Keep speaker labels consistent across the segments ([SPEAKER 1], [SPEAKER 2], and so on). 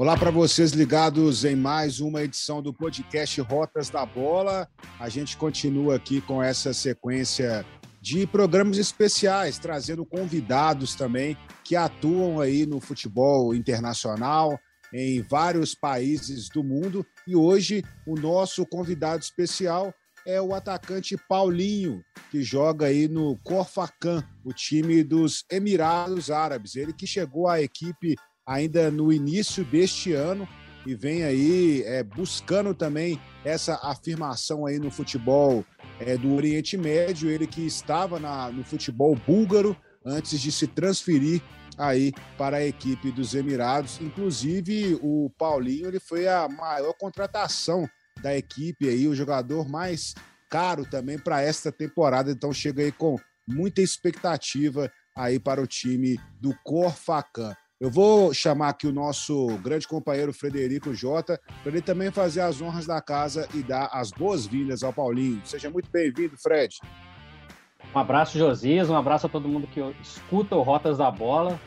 [SPEAKER 1] Olá para vocês ligados em mais uma edição do podcast Rotas da Bola. A gente continua aqui com essa sequência de programas especiais, trazendo convidados também que atuam aí no futebol internacional, em vários países do mundo. E hoje o nosso convidado especial é o atacante Paulinho, que joga aí no Corfacan, o time dos Emirados Árabes. Ele que chegou à equipe ainda no início deste ano e vem aí é, buscando também essa afirmação aí no futebol é, do Oriente Médio. Ele que estava na, no futebol búlgaro antes de se transferir aí para a equipe dos Emirados. Inclusive, o Paulinho ele foi a maior contratação da equipe aí, o jogador mais caro também para esta temporada. Então chega aí com muita expectativa aí para o time do Corfacan. Eu vou chamar aqui o nosso grande companheiro Frederico Jota para ele também fazer as honras da casa e dar as boas-vindas ao Paulinho. Seja muito bem-vindo, Fred.
[SPEAKER 2] Um abraço, Josias, um abraço a todo mundo que escuta o Rotas da Bola.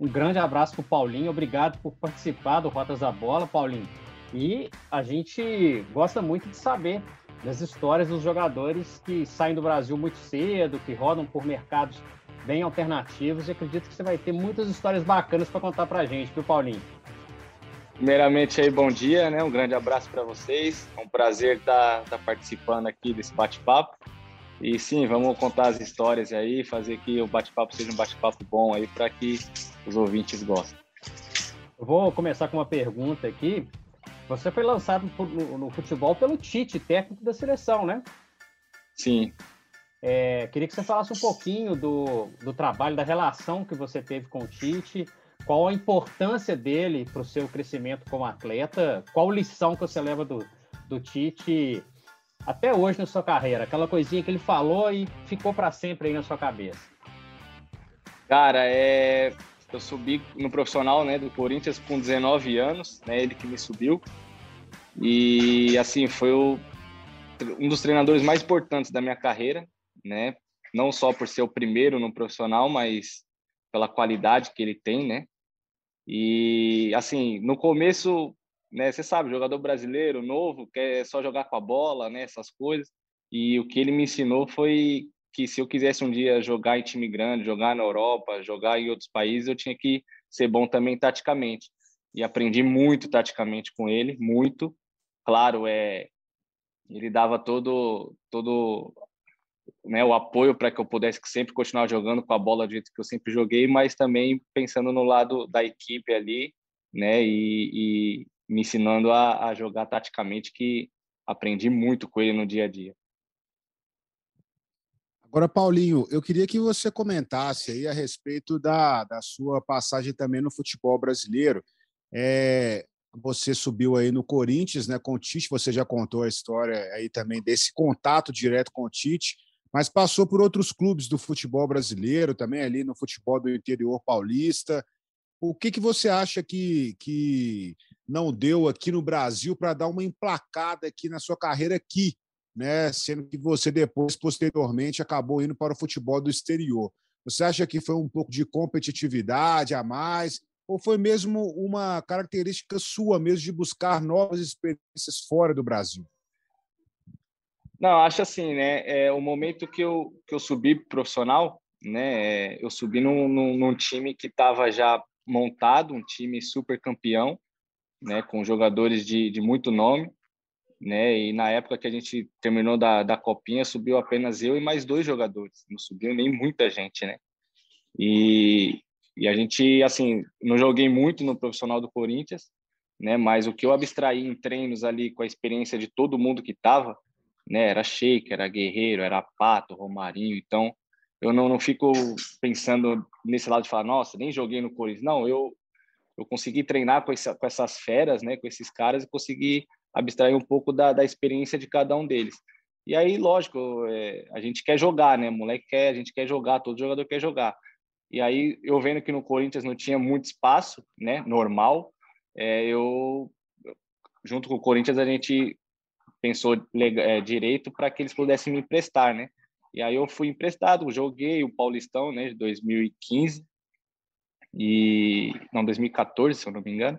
[SPEAKER 2] Um grande abraço para o Paulinho, obrigado por participar do Rotas da Bola, Paulinho. E a gente gosta muito de saber das histórias dos jogadores que saem do Brasil muito cedo, que rodam por mercados bem alternativos e acredito que você vai ter muitas histórias bacanas para contar para a gente, viu, Paulinho?
[SPEAKER 3] Primeiramente aí, bom dia, né? Um grande abraço para vocês. É um prazer estar, tá, tá participando aqui desse bate-papo. E sim, vamos contar as histórias aí, fazer que o bate-papo seja um bate-papo bom aí para que os ouvintes gostem.
[SPEAKER 2] Eu vou começar com uma pergunta aqui. Você foi lançado no, no futebol pelo Tite, técnico da seleção, né?
[SPEAKER 3] Sim.
[SPEAKER 2] É, queria que você falasse um pouquinho do, do trabalho, da relação que você teve com o Tite, qual a importância dele para o seu crescimento como atleta, qual lição que você leva do, do Tite até hoje na sua carreira, aquela coisinha que ele falou e ficou para sempre aí na sua cabeça.
[SPEAKER 3] Cara, é... eu subi no profissional né, do Corinthians com 19 anos, né, ele que me subiu, e assim, foi o... um dos treinadores mais importantes da minha carreira, né? Não só por ser o primeiro no profissional, mas pela qualidade que ele tem, né? E assim, no começo, né, você sabe, jogador brasileiro novo, quer só jogar com a bola, né, essas coisas. E o que ele me ensinou foi que se eu quisesse um dia jogar em time grande, jogar na Europa, jogar em outros países, eu tinha que ser bom também taticamente. E aprendi muito taticamente com ele, muito. Claro, é ele dava todo todo né, o apoio para que eu pudesse sempre continuar jogando com a bola do jeito que eu sempre joguei, mas também pensando no lado da equipe ali, né, e, e me ensinando a, a, jogar taticamente, que aprendi muito com ele no dia a dia.
[SPEAKER 1] Agora, Paulinho, eu queria que você comentasse aí a respeito da, da sua passagem também no futebol brasileiro. É, você subiu aí no Corinthians, né, com o Tite, você já contou a história aí também desse contato direto com o Tite mas passou por outros clubes do futebol brasileiro, também ali no futebol do interior paulista. O que, que você acha que, que não deu aqui no Brasil para dar uma emplacada aqui na sua carreira aqui, né? Sendo que você depois, posteriormente, acabou indo para o futebol do exterior. Você acha que foi um pouco de competitividade a mais? Ou foi mesmo uma característica sua mesmo de buscar novas experiências fora do Brasil?
[SPEAKER 3] Não, acho assim, né? É, o momento que eu, que eu subi profissional, né? É, eu subi num, num, num time que estava já montado, um time super campeão, né? Com jogadores de, de muito nome, né? E na época que a gente terminou da, da copinha, subiu apenas eu e mais dois jogadores, não subiu nem muita gente, né? E, e a gente, assim, não joguei muito no profissional do Corinthians, né? Mas o que eu abstraí em treinos ali com a experiência de todo mundo que estava, né? Era Sheik, era Guerreiro, era Pato, Romarinho. Então, eu não, não fico pensando nesse lado de falar, nossa, nem joguei no Corinthians. Não, eu eu consegui treinar com, essa, com essas feras, né? Com esses caras e consegui abstrair um pouco da, da experiência de cada um deles. E aí, lógico, é, a gente quer jogar, né? Moleque quer, a gente quer jogar, todo jogador quer jogar. E aí, eu vendo que no Corinthians não tinha muito espaço, né? Normal, é, eu junto com o Corinthians a gente pensou é, direito para que eles pudessem me emprestar, né? E aí eu fui emprestado, joguei o Paulistão, né, de 2015 e não 2014, se eu não me engano.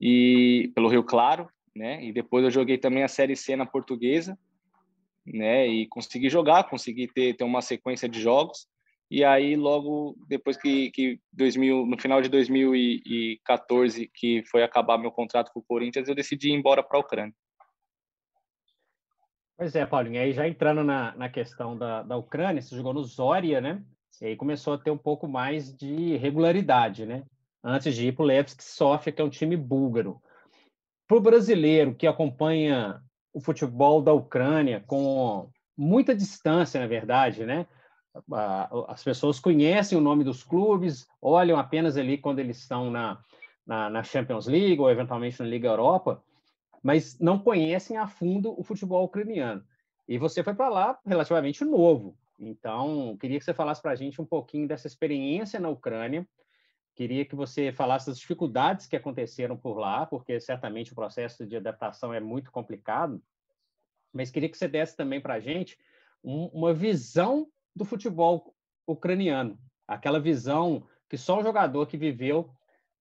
[SPEAKER 3] e pelo Rio Claro, né? E depois eu joguei também a Série C na Portuguesa, né? E consegui jogar, consegui ter, ter uma sequência de jogos. E aí logo depois que, que 2000, no final de 2014 que foi acabar meu contrato com o Corinthians, eu decidi ir embora para a Ucrânia.
[SPEAKER 2] Pois é, Paulinho, aí já entrando na, na questão da, da Ucrânia, você jogou no Zória, né? E aí começou a ter um pouco mais de regularidade, né? Antes de ir para o Levski Sofia, que é um time búlgaro. Para o brasileiro que acompanha o futebol da Ucrânia com muita distância, na verdade, né? As pessoas conhecem o nome dos clubes, olham apenas ali quando eles estão na, na, na Champions League ou eventualmente na Liga Europa, mas não conhecem a fundo o futebol ucraniano. E você foi para lá relativamente novo. Então, queria que você falasse para a gente um pouquinho dessa experiência na Ucrânia. Queria que você falasse das dificuldades que aconteceram por lá, porque certamente o processo de adaptação é muito complicado. Mas queria que você desse também para a gente um, uma visão do futebol ucraniano, aquela visão que só um jogador que viveu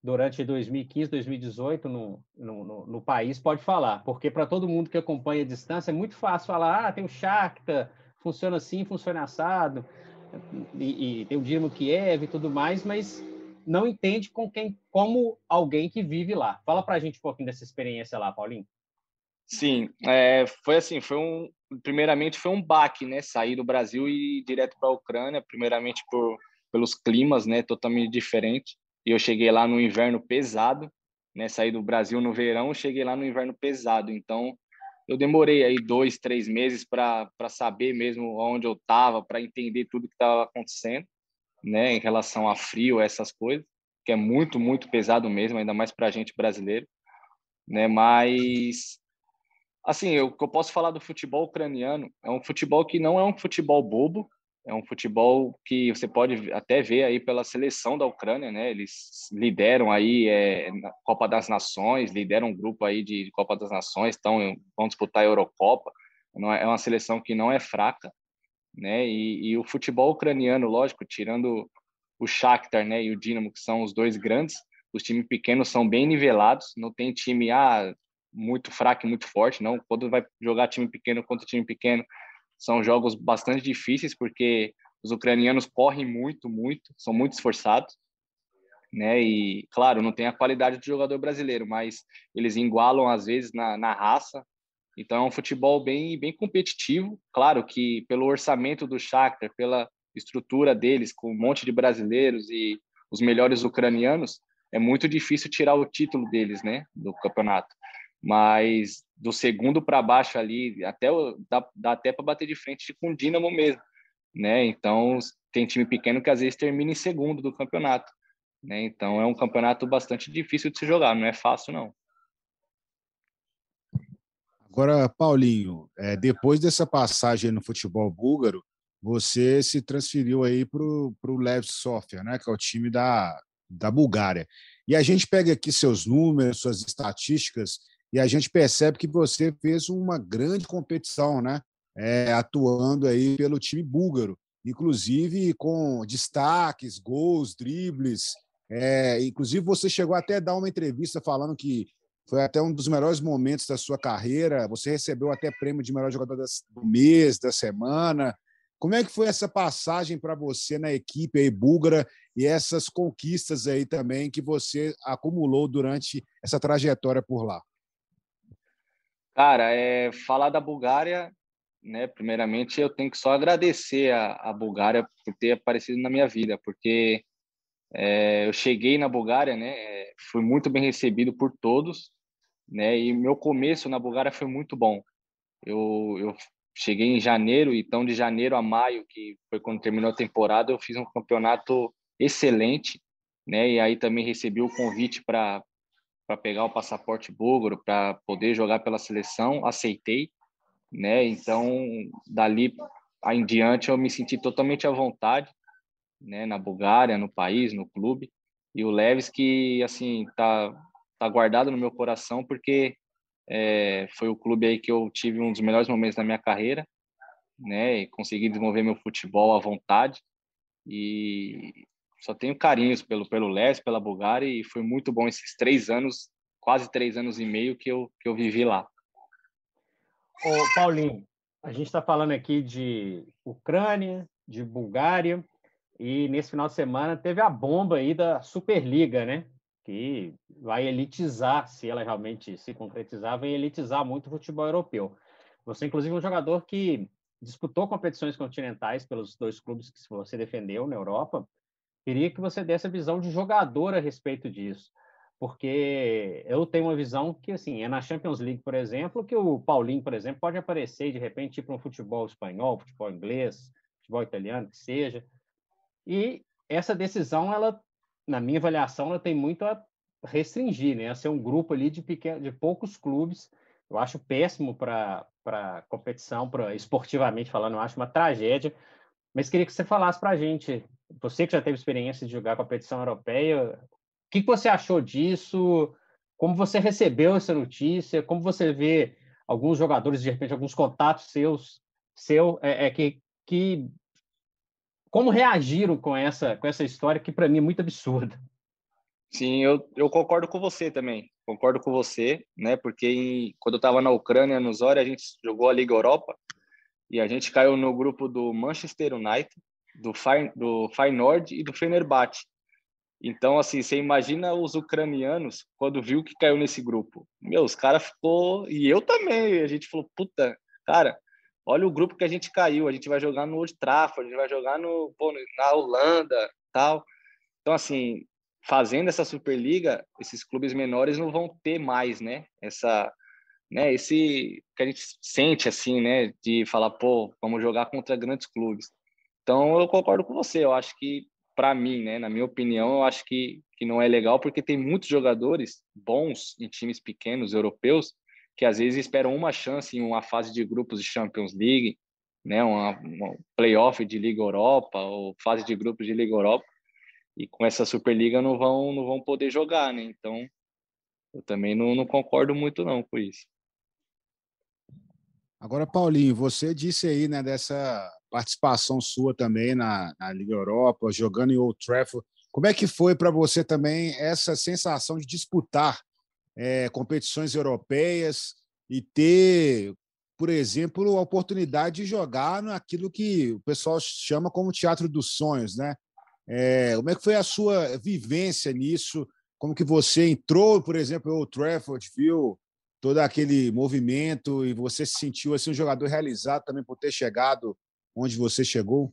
[SPEAKER 2] durante 2015, 2018 no, no, no país pode falar, porque para todo mundo que acompanha a distância é muito fácil falar, ah, tem o Shakhtar, funciona assim, funciona assado, e, e tem o Dinamo Kiev e tudo mais, mas não entende com quem, como alguém que vive lá. Fala para a gente um pouquinho dessa experiência lá, Paulinho.
[SPEAKER 3] Sim, é, foi assim, foi um, primeiramente foi um baque, né, sair do Brasil e ir direto para a Ucrânia, primeiramente por pelos climas, né, totalmente diferente. E eu cheguei lá no inverno pesado, né? Saí do Brasil no verão, cheguei lá no inverno pesado. Então, eu demorei aí dois, três meses para saber mesmo onde eu estava, para entender tudo que estava acontecendo, né? Em relação a frio, essas coisas, que é muito, muito pesado mesmo, ainda mais para a gente brasileiro, né? Mas assim, o que eu posso falar do futebol ucraniano é um futebol que não é um futebol bobo, é um futebol que você pode até ver aí pela seleção da Ucrânia, né? Eles lideram aí é, Copa das Nações, lideram um grupo aí de Copa das Nações, estão vão disputar a Eurocopa. É, é uma seleção que não é fraca, né? E, e, o futebol ucraniano, lógico, tirando o Shakhtar, né, e o Dinamo, que são os dois grandes, os times pequenos são bem nivelados. Não tem time ah, muito fraco e muito forte, não. Quando vai jogar time pequeno contra time pequeno são jogos bastante difíceis porque os ucranianos correm muito, muito, são muito esforçados, né? E claro, não tem a qualidade do jogador brasileiro, mas eles igualam às vezes na, na raça. Então é um futebol bem, bem competitivo. Claro que pelo orçamento do Shakhtar, pela estrutura deles, com um monte de brasileiros e os melhores ucranianos, é muito difícil tirar o título deles, né, do campeonato mas do segundo para baixo ali, até dá, dá até para bater de frente com o Dinamo mesmo, né? Então tem time pequeno que às vezes termina em segundo do campeonato, né? Então é um campeonato bastante difícil de se jogar, não é fácil não.
[SPEAKER 1] Agora, Paulinho, é, depois dessa passagem no futebol búlgaro, você se transferiu aí para o Lev Sofia, né? Que é o time da, da Bulgária. E a gente pega aqui seus números, suas estatísticas, e a gente percebe que você fez uma grande competição, né? É, atuando aí pelo time búlgaro, inclusive com destaques, gols, dribles. É, inclusive, você chegou até a dar uma entrevista falando que foi até um dos melhores momentos da sua carreira. Você recebeu até prêmio de melhor jogador do mês, da semana. Como é que foi essa passagem para você na equipe aí búlgara e essas conquistas aí também que você acumulou durante essa trajetória por lá?
[SPEAKER 3] Cara, é, falar da Bulgária, né? Primeiramente, eu tenho que só agradecer a, a Bulgária por ter aparecido na minha vida, porque é, eu cheguei na Bulgária, né? Fui muito bem recebido por todos, né? E meu começo na Bulgária foi muito bom. Eu, eu cheguei em janeiro, então de janeiro a maio, que foi quando terminou a temporada, eu fiz um campeonato excelente, né? E aí também recebi o convite para para pegar o passaporte búlgaro para poder jogar pela seleção, aceitei, né? Então, dali em diante eu me senti totalmente à vontade, né, na Bulgária, no país, no clube. E o Leves que assim tá tá guardado no meu coração porque é, foi o clube aí que eu tive um dos melhores momentos da minha carreira, né? E consegui desenvolver meu futebol à vontade. E só tenho carinhos pelo pelo Leste, pela Bulgária e foi muito bom esses três anos quase três anos e meio que eu, que eu vivi lá.
[SPEAKER 2] Ô, Paulinho, a gente está falando aqui de Ucrânia, de Bulgária, e nesse final de semana teve a bomba aí da Superliga, né? Que vai elitizar, se ela realmente se concretizar, vai elitizar muito o futebol europeu. Você, inclusive, é um jogador que disputou competições continentais pelos dois clubes que você defendeu na Europa. Queria que você desse a visão de jogador a respeito disso porque eu tenho uma visão que, assim, é na Champions League, por exemplo, que o Paulinho, por exemplo, pode aparecer de repente, ir para um futebol espanhol, futebol inglês, futebol italiano, que seja. E essa decisão, ela, na minha avaliação, ela tem muito a restringir, né? A ser um grupo ali de, pequeno, de poucos clubes. Eu acho péssimo para a competição, para esportivamente falando, eu acho uma tragédia. Mas queria que você falasse para a gente, você que já teve experiência de jogar competição europeia, que, que você achou disso? Como você recebeu essa notícia? Como você vê alguns jogadores, de repente, alguns contatos seus, seu, é, é que, que como reagiram com essa com essa história que para mim é muito absurda?
[SPEAKER 3] Sim, eu, eu concordo com você também. Concordo com você, né? Porque em, quando eu estava na Ucrânia, no Zória, a gente jogou a Liga Europa e a gente caiu no grupo do Manchester United, do, Fey, do Feyenoord e do Fenerbahçe. Então, assim, você imagina os ucranianos quando viu que caiu nesse grupo. Meu, os caras ficou e eu também. A gente falou, puta, cara, olha o grupo que a gente caiu. A gente vai jogar no Old Trafford, a gente vai jogar no, pô, na Holanda, tal. Então, assim, fazendo essa Superliga, esses clubes menores não vão ter mais, né? Essa, né? Esse que a gente sente assim, né? De falar, pô, vamos jogar contra grandes clubes. Então, eu concordo com você. Eu acho que para mim, né, na minha opinião, eu acho que, que não é legal porque tem muitos jogadores bons em times pequenos europeus que às vezes esperam uma chance em uma fase de grupos de Champions League, né, uma, uma playoff de Liga Europa ou fase de grupos de Liga Europa e com essa Superliga não vão não vão poder jogar, né? Então eu também não, não concordo muito não com isso.
[SPEAKER 1] Agora, Paulinho, você disse aí, né, dessa participação sua também na, na Liga Europa, jogando em Old Trafford. Como é que foi para você também essa sensação de disputar é, competições europeias e ter, por exemplo, a oportunidade de jogar naquilo que o pessoal chama como teatro dos sonhos, né? É, como é que foi a sua vivência nisso? Como que você entrou, por exemplo, em Old Trafford, viu todo aquele movimento e você se sentiu assim um jogador realizado também por ter chegado onde você chegou?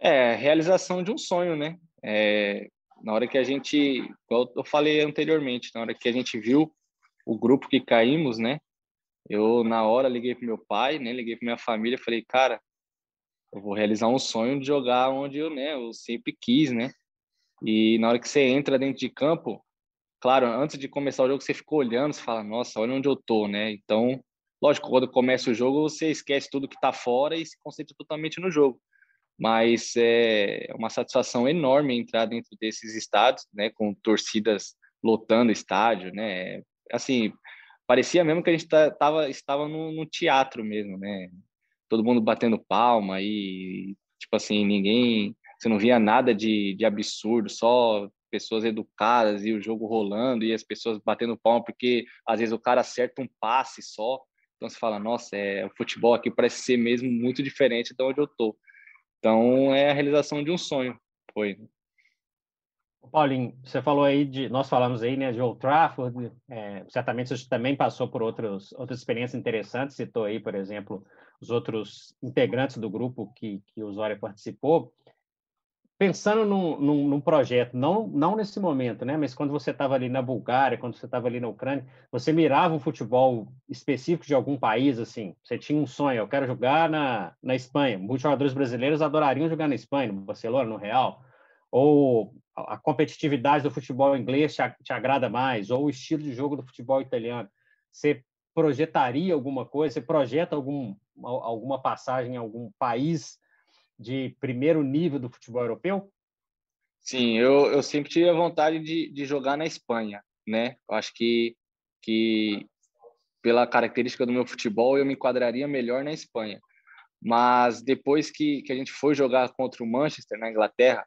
[SPEAKER 3] É, realização de um sonho, né? É, na hora que a gente, como eu falei anteriormente, na hora que a gente viu o grupo que caímos, né? Eu na hora liguei para meu pai, né? Liguei para minha família, falei, cara, eu vou realizar um sonho de jogar onde eu, né? Eu sempre quis, né? E na hora que você entra dentro de campo, claro, antes de começar o jogo, você ficou olhando, você fala, nossa, olha onde eu tô, né? Então, lógico, quando começa o jogo, você esquece tudo que está fora e se concentra totalmente no jogo. Mas é uma satisfação enorme entrar dentro desses estádios, né? Com torcidas lotando estádio, né? Assim, parecia mesmo que a gente tá, tava, estava no, no teatro mesmo, né? Todo mundo batendo palma e, tipo assim, ninguém... Você não via nada de, de absurdo, só pessoas educadas e o jogo rolando e as pessoas batendo palma porque às vezes o cara acerta um passe só. Então você fala, nossa, é, o futebol aqui parece ser mesmo muito diferente de onde eu tô. Então é a realização de um sonho, foi.
[SPEAKER 2] Paulinho, você falou aí de, nós falamos aí, né, de Old Trafford, é, certamente você também passou por outros, outras experiências interessantes, citou aí, por exemplo, os outros integrantes do grupo que, que o Zória participou pensando num, num, num, projeto, não, não nesse momento, né? Mas quando você estava ali na Bulgária, quando você estava ali na Ucrânia, você mirava um futebol específico de algum país, assim. Você tinha um sonho, eu quero jogar na, na Espanha. Muitos jogadores brasileiros adorariam jogar na Espanha, no Barcelona, no Real. Ou a, competitividade do futebol inglês te, te agrada mais, ou o estilo de jogo do futebol italiano. Você projetaria alguma coisa? Você projeta algum, alguma passagem em algum país? De primeiro nível do futebol europeu?
[SPEAKER 3] Sim, eu, eu sempre tive a vontade de, de jogar na Espanha, né? Eu acho que, que pela característica do meu futebol eu me enquadraria melhor na Espanha. Mas depois que, que a gente foi jogar contra o Manchester na Inglaterra,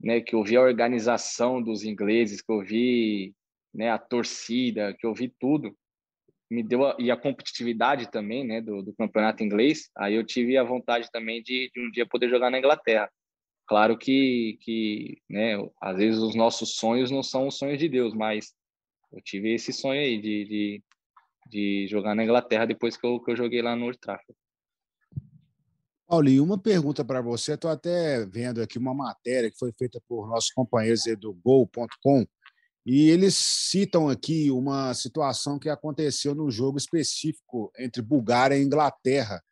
[SPEAKER 3] né, que eu vi a organização dos ingleses, que eu vi né, a torcida, que eu vi tudo, me deu a, e a competitividade também, né, do, do, campeonato inglês. Aí eu tive a vontade também de, de um dia poder jogar na Inglaterra. Claro que, que, né, às vezes os nossos sonhos não são os sonhos de Deus, mas eu tive esse sonho aí de, de, de jogar na Inglaterra depois que eu, que eu joguei lá no Old Trafford.
[SPEAKER 1] Paulinho, uma pergunta para você. Estou até vendo aqui uma matéria que foi feita por nossos companheiros do Gol.com e eles citam aqui uma situação que aconteceu no jogo específico entre Bulgária e Inglaterra,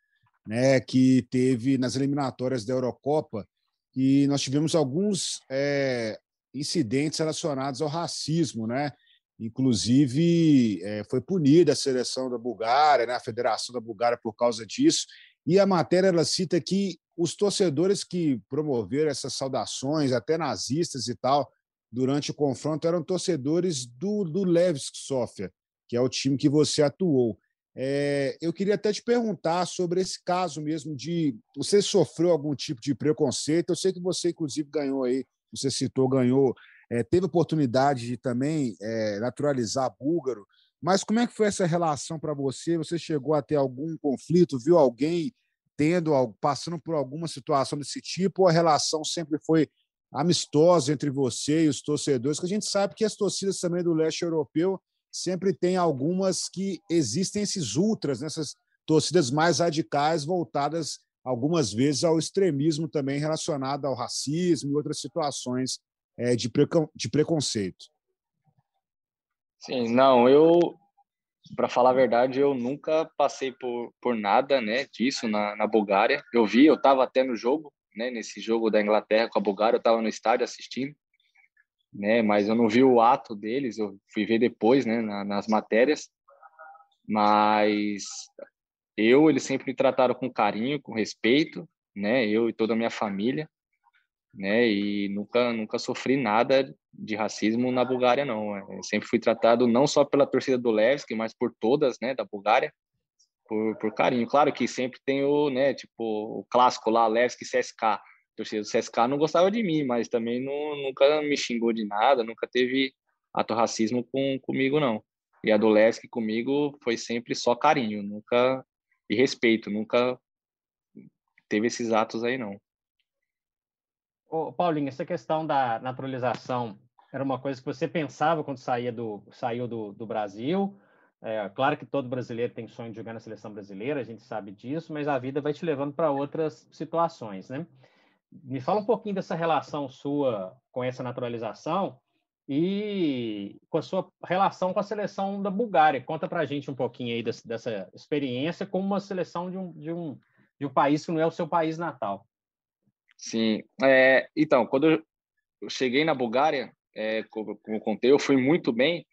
[SPEAKER 1] né, que teve nas eliminatórias da Eurocopa, e nós tivemos alguns é, incidentes relacionados ao racismo, né? Inclusive, é, foi punida a seleção da Bulgária, né, a Federação da Bulgária por causa disso. E a matéria ela cita que os torcedores que promoveram essas saudações, até nazistas e tal, durante o confronto, eram torcedores do, do Levski Sofia, que é o time que você atuou. É, eu queria até te perguntar sobre esse caso mesmo de você sofreu algum tipo de preconceito. Eu sei que você, inclusive, ganhou aí, você citou, ganhou, é, teve oportunidade de também é, naturalizar búlgaro. Mas como é que foi essa relação para você? Você chegou a ter algum conflito? Viu alguém tendo, passando por alguma situação desse tipo? Ou a relação sempre foi amistosa entre você e os torcedores? Que a gente sabe que as torcidas também do leste europeu sempre tem algumas que existem esses ultras, nessas torcidas mais radicais voltadas algumas vezes ao extremismo também relacionado ao racismo e outras situações é, de, de preconceito.
[SPEAKER 3] Sim, não, eu, para falar a verdade, eu nunca passei por, por nada, né, disso na, na Bulgária. Eu vi, eu estava até no jogo, né, nesse jogo da Inglaterra com a Bulgária, eu estava no estádio assistindo, né, mas eu não vi o ato deles, eu fui ver depois, né, na, nas matérias. Mas eu, eles sempre me trataram com carinho, com respeito, né, eu e toda a minha família né? E nunca nunca sofri nada de racismo na Bulgária não. Eu sempre fui tratado não só pela torcida do Levski, mas por todas, né, da Bulgária, por, por carinho. Claro que sempre tem o, né, tipo, o clássico lá, Levski CSK. Torcida do CSK não gostava de mim, mas também não, nunca me xingou de nada, nunca teve ato racismo com comigo não. E a do Levski comigo foi sempre só carinho, nunca e respeito, nunca teve esses atos aí não.
[SPEAKER 2] Ô, Paulinho, essa questão da naturalização era uma coisa que você pensava quando saía do, saiu do, do Brasil? É, claro que todo brasileiro tem sonho de jogar na seleção brasileira, a gente sabe disso, mas a vida vai te levando para outras situações, né? Me fala um pouquinho dessa relação sua com essa naturalização e com a sua relação com a seleção da Bulgária. Conta para a gente um pouquinho aí dessa, dessa experiência com uma seleção de um, de, um, de um país que não é o seu país natal.
[SPEAKER 3] Sim. É, então, quando eu cheguei na Bulgária, é, como, como eu contei, eu fui muito bem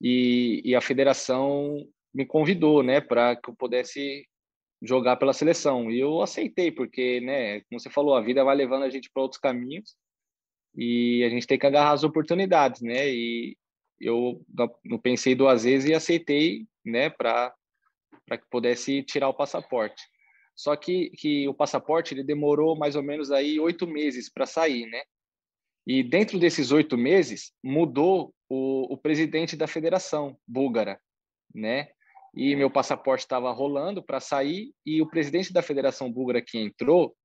[SPEAKER 3] e, e a federação me convidou, né, para que eu pudesse jogar pela seleção. E eu aceitei, porque, né, como você falou, a vida vai levando a gente para outros caminhos e a gente tem que agarrar as oportunidades, né? E eu não pensei duas vezes e aceitei, né, para para que pudesse tirar o passaporte. Só que, que o passaporte ele demorou mais ou menos aí oito meses para sair, né? E dentro desses oito meses mudou o, o presidente da federação búlgara, né? E meu passaporte estava rolando para sair e o presidente da federação búlgara que entrou,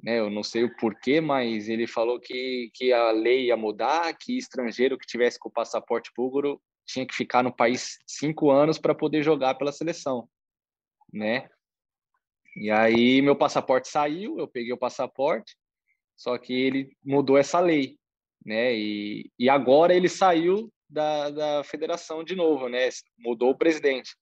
[SPEAKER 3] né? Eu não sei o porquê, mas ele falou que que a lei ia mudar, que estrangeiro que tivesse com o passaporte búlgaro tinha que ficar no país cinco anos para poder jogar pela seleção, né? E aí meu passaporte saiu, eu peguei o passaporte, só que ele mudou essa lei, né? E, e agora ele saiu da, da federação de novo, né? Mudou o presidente.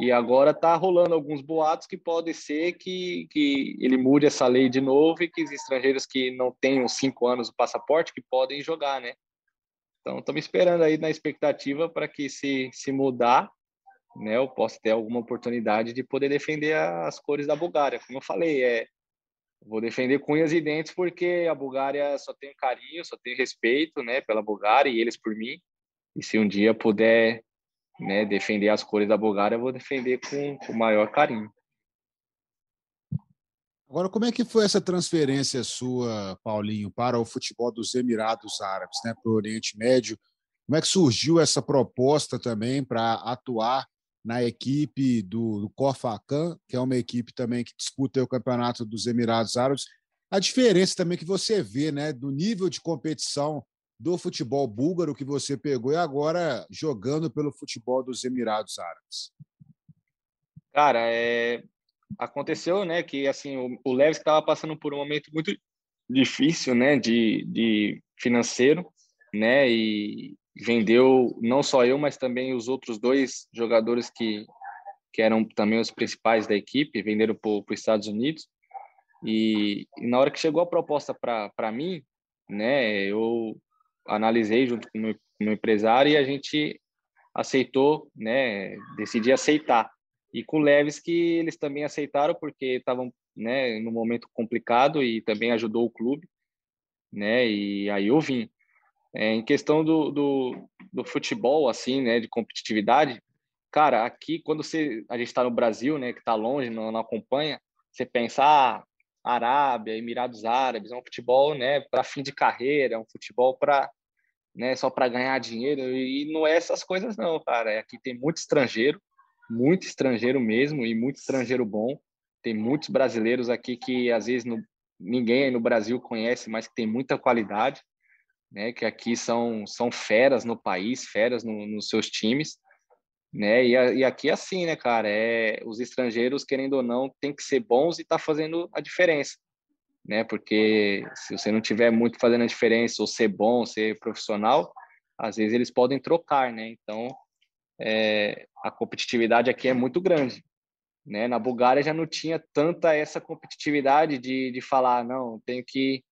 [SPEAKER 3] E agora está rolando alguns boatos que pode ser que, que ele mude essa lei de novo e que os estrangeiros que não tenham cinco anos o passaporte que podem jogar, né? Então estamos esperando aí na expectativa para que se, se mudar né, eu posso ter alguma oportunidade de poder defender as cores da Bulgária. Como eu falei, é, vou defender cunhas e dentes porque a Bulgária só tem carinho, só tem respeito, né, pela Bulgária e eles por mim. E se um dia puder, né, defender as cores da Bulgária, eu vou defender com, o maior carinho.
[SPEAKER 1] Agora, como é que foi essa transferência sua, Paulinho, para o futebol dos Emirados Árabes, né, para o Oriente Médio? Como é que surgiu essa proposta também para atuar na equipe do, do que é uma equipe também que disputa o campeonato dos Emirados Árabes? A diferença também que você vê, né, do nível de competição do futebol búlgaro que você pegou e agora jogando pelo futebol dos Emirados Árabes.
[SPEAKER 3] Cara, é... aconteceu, né, que assim o, o Leves estava passando por um momento muito difícil, né, de, de financeiro, né, e vendeu não só eu, mas também os outros dois jogadores que, que eram também os principais da equipe, venderam para os Estados Unidos. E, e, na hora que chegou a proposta para mim, né, eu analisei junto com o meu, meu empresário e a gente aceitou, né, decidi aceitar. E com o Leves que eles também aceitaram porque estavam, né, no momento complicado e também ajudou o clube, né, e aí eu vim. É, em questão do, do, do, futebol, assim, né, de competitividade, cara, aqui quando você, a gente está no Brasil, né, que está longe, não, não, acompanha, você pensa, ah, Arábia, Emirados Árabes, é um futebol, né, para fim de carreira, é um futebol para, né, só para ganhar dinheiro e não é essas coisas não, cara. Aqui tem muito estrangeiro, muito estrangeiro mesmo e muito estrangeiro bom. Tem muitos brasileiros aqui que às vezes no, ninguém no Brasil conhece, mas que tem muita qualidade né? Que aqui são são feras no país, feras no, nos seus times, né? E, e aqui é assim, né, cara? É os estrangeiros querendo ou não tem que ser bons e tá fazendo a diferença, né? Porque se você não tiver muito fazendo a diferença ou ser bom, ser profissional, às vezes eles podem trocar, né? Então é, a competitividade aqui é muito grande. Né? Na Bulgária já não tinha tanta essa competitividade de, de falar, não, tenho que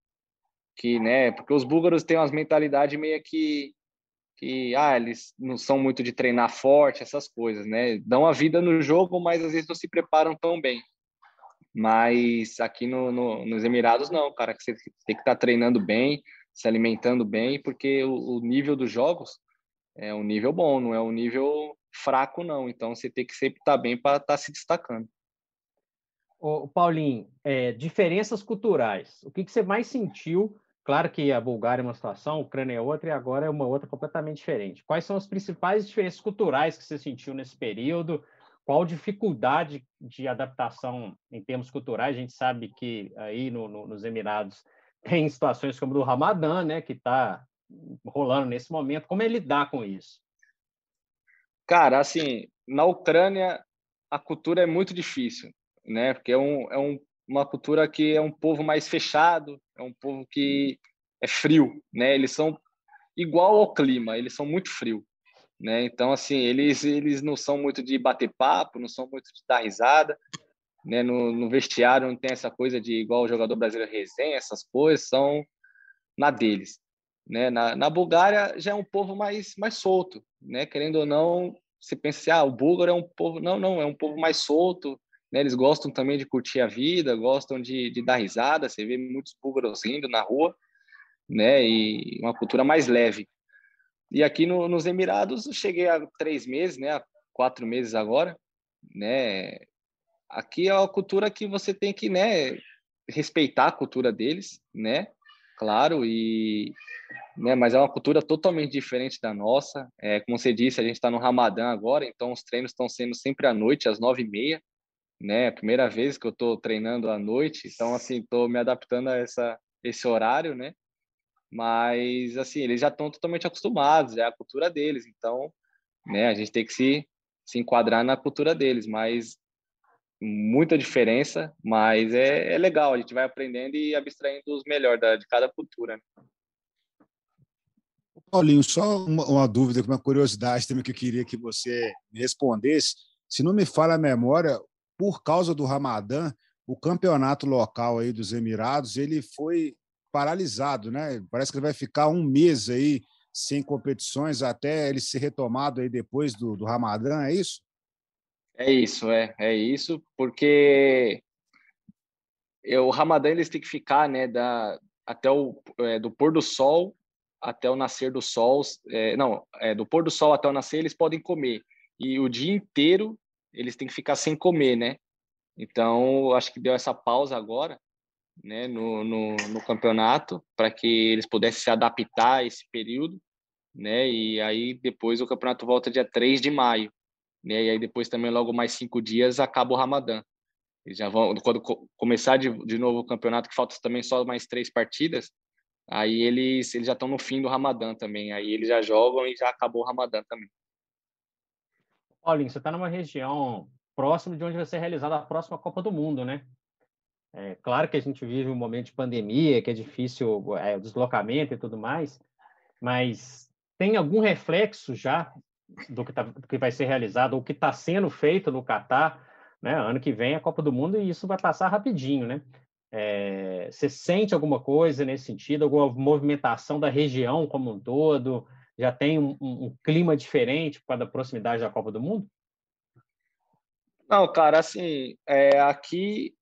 [SPEAKER 3] que, né, porque os búlgaros têm umas mentalidades meio que que ah, eles não são muito de treinar forte, essas coisas, né? Dão a vida no jogo, mas às vezes não se preparam tão bem. Mas aqui no, no nos Emirados não, cara, que você tem que estar tá treinando bem, se alimentando bem, porque o, o, nível dos jogos é um nível bom, não é um nível fraco não. Então você tem que sempre estar tá bem para estar tá se destacando.
[SPEAKER 2] O Paulinho, é, diferenças culturais. O que, que você mais sentiu Claro que a Bulgária é uma situação, a Ucrânia é outra e agora é uma outra completamente diferente. Quais são as principais diferenças culturais que você sentiu nesse período? Qual dificuldade de adaptação em termos culturais? A gente sabe que aí no, no, nos Emirados tem situações como do Ramadã, né, que está rolando nesse momento. Como é lidar com isso?
[SPEAKER 3] Cara, assim, na Ucrânia a cultura é muito difícil, né? Porque é um, é um uma cultura que é um povo mais fechado, é um povo que é frio, né? Eles são igual ao clima, eles são muito frio, né? Então assim, eles eles não são muito de bater papo, não são muito de dar risada, né? No, no vestiário não tem essa coisa de igual o jogador brasileiro resenha, essas coisas são na deles, né? Na, na Bulgária já é um povo mais mais solto, né? Querendo ou não, você pensa assim, ah, o búlgaro é um povo, não, não, é um povo mais solto, né? Eles gostam também de curtir a vida, gostam de, de dar risada. Você vê muitos búlgaros rindo na rua, né? E uma cultura mais leve. E aqui no, nos Emirados, eu cheguei há três meses, né? Há quatro meses agora, né? Aqui é uma cultura que você tem que, né? Respeitar a cultura deles, né? Claro, e né, mas é uma cultura totalmente diferente da nossa. É, como você disse, a gente está no Ramadã agora, então os treinos estão sendo sempre à noite, às nove e meia né? Primeira vez que eu estou treinando à noite, então assim estou me adaptando a essa esse horário, né? Mas assim eles já estão totalmente acostumados, é a cultura deles, então, né? A gente tem que se se enquadrar na cultura deles, mas muita diferença, mas é, é legal, a gente vai aprendendo e abstraindo os melhores de cada cultura. Né?
[SPEAKER 1] Paulinho, só uma, uma, dúvida, uma curiosidade também que eu queria que você me respondesse. Se não me falha a memória, por causa do Ramadã, o campeonato local aí dos Emirados ele foi paralisado, né? Parece que ele vai ficar um mês aí sem competições até ele ser retomado aí depois do, do Ramadã, é isso?
[SPEAKER 3] É isso, é, é isso, porque o Ramadã eles têm que ficar, né, da, até o é, do pôr do sol até o nascer do sol, é, não, é, do pôr do sol até o nascer eles podem comer e o dia inteiro eles têm que ficar sem comer, né? Então, acho que deu essa pausa agora, né, no, no, no campeonato, para que eles pudessem se adaptar a esse período, né? E aí depois o campeonato volta dia 3 de maio, né? E aí depois também logo mais cinco dias acaba o Ramadã. Eles já vão quando começar de, de novo o campeonato que falta também só mais três partidas, aí eles eles já estão no fim do Ramadã também. Aí eles já jogam e já acabou o Ramadã também.
[SPEAKER 2] Paulinho, você está numa região próxima de onde vai ser realizada a próxima Copa do Mundo, né? É claro que a gente vive um momento de pandemia, que é difícil é, o deslocamento e tudo mais, mas tem algum reflexo já do que, tá, do que vai ser realizado, ou que está sendo feito no Catar, né? Ano que vem é a Copa do Mundo e isso vai passar rapidinho, né? É, você sente alguma coisa nesse sentido, alguma movimentação da região como um todo? Já tem um, um, um clima diferente por causa da proximidade da Copa do Mundo?
[SPEAKER 3] Não, cara, assim, é, aqui